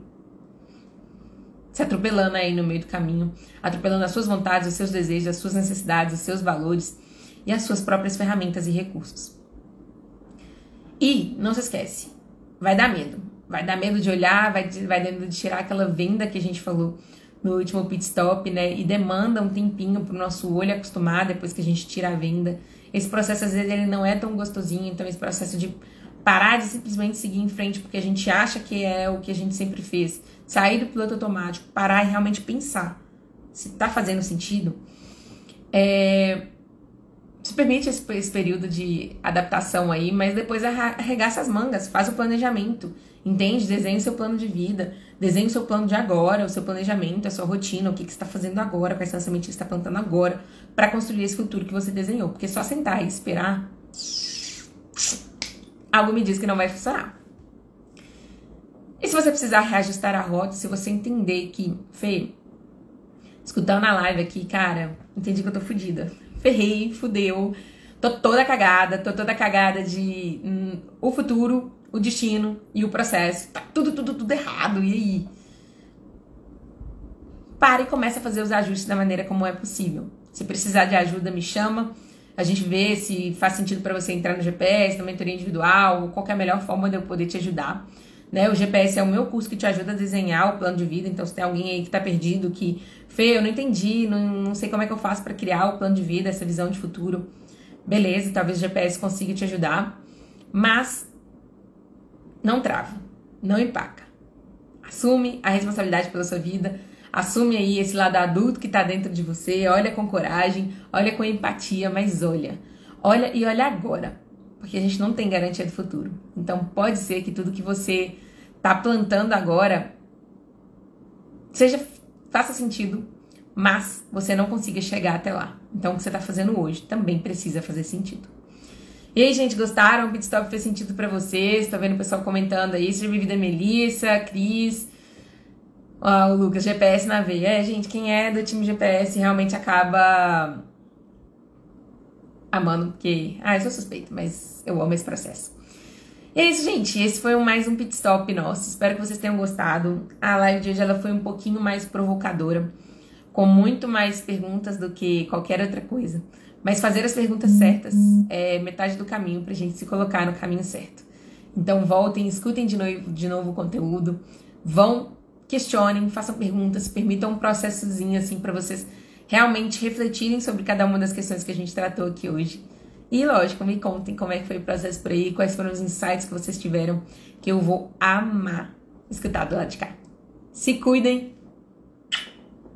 se atropelando aí no meio do caminho, atropelando as suas vontades, os seus desejos, as suas necessidades, os seus valores e as suas próprias ferramentas e recursos. E não se esquece, vai dar medo. Vai dar medo de olhar, vai, vai dar medo de tirar aquela venda que a gente falou no último pit stop, né? E demanda um tempinho para o nosso olho acostumar depois que a gente tira a venda. Esse processo, às vezes, ele não é tão gostosinho, então esse processo de parar de simplesmente seguir em frente porque a gente acha que é o que a gente sempre fez, sair do piloto automático, parar e realmente pensar se tá fazendo sentido, é... se permite esse, esse, período de adaptação aí, mas depois arregaça as mangas, faz o planejamento, entende? Desenhe seu plano de vida, desenhe seu plano de agora, o seu planejamento, a sua rotina, o que, que você está fazendo agora, quais são as sementes que você está plantando agora, para construir esse futuro que você desenhou. Porque só sentar e esperar, algo me diz que não vai funcionar. E se você precisar reajustar a rota, se você entender que, Fê, escutando na live aqui, cara, entendi que eu tô fodida ferrei, fudeu, tô toda cagada, tô toda cagada de hum, o futuro, o destino e o processo. Tá tudo, tudo, tudo errado. E aí? Pare e comece a fazer os ajustes da maneira como é possível. Se precisar de ajuda, me chama. A gente vê se faz sentido para você entrar no GPS, na mentoria individual, qual é a melhor forma de eu poder te ajudar. Né? O GPS é o meu curso que te ajuda a desenhar o plano de vida. Então, se tem alguém aí que está perdido, que Fê, eu não entendi, não, não sei como é que eu faço para criar o plano de vida, essa visão de futuro. Beleza, talvez o GPS consiga te ajudar, mas não trava, não empaca. Assume a responsabilidade pela sua vida, assume aí esse lado adulto que está dentro de você, olha com coragem, olha com empatia, mas olha. Olha e olha agora, porque a gente não tem garantia do futuro. Então pode ser que tudo que você está plantando agora seja faça sentido, mas você não consiga chegar até lá. Então, o que você está fazendo hoje também precisa fazer sentido. E aí, gente, gostaram? O Pitstop fez sentido para vocês? Tô vendo o pessoal comentando aí. Seja bem-vinda, Melissa, Cris, ó, o Lucas, GPS na veia. É, gente, quem é do time GPS realmente acaba amando, porque. Ah, eu sou suspeita, mas eu amo esse processo. E é isso, gente. Esse foi mais um pit stop nosso. Espero que vocês tenham gostado. A live de hoje ela foi um pouquinho mais provocadora, com muito mais perguntas do que qualquer outra coisa. Mas fazer as perguntas certas é metade do caminho pra gente se colocar no caminho certo. Então voltem, escutem de novo, de novo o conteúdo, vão, questionem, façam perguntas, permitam um processozinho assim para vocês realmente refletirem sobre cada uma das questões que a gente tratou aqui hoje. E lógico, me contem como é que foi o processo por aí, quais foram os insights que vocês tiveram, que eu vou amar escutar do lado de cá. Se cuidem.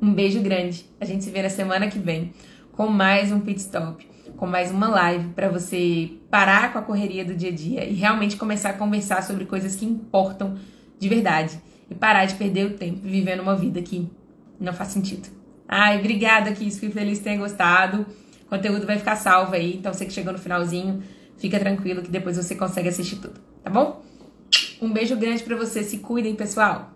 Um beijo grande. A gente se vê na semana que vem com mais um pit stop, com mais uma live para você parar com a correria do dia a dia e realmente começar a conversar sobre coisas que importam de verdade e parar de perder o tempo vivendo uma vida que não faz sentido. Ai, obrigada, Kiss. Fui feliz que tenha gostado. O conteúdo vai ficar salvo aí. Então, você que chegou no finalzinho, fica tranquilo que depois você consegue assistir tudo, tá bom? Um beijo grande para vocês. Se cuidem, pessoal.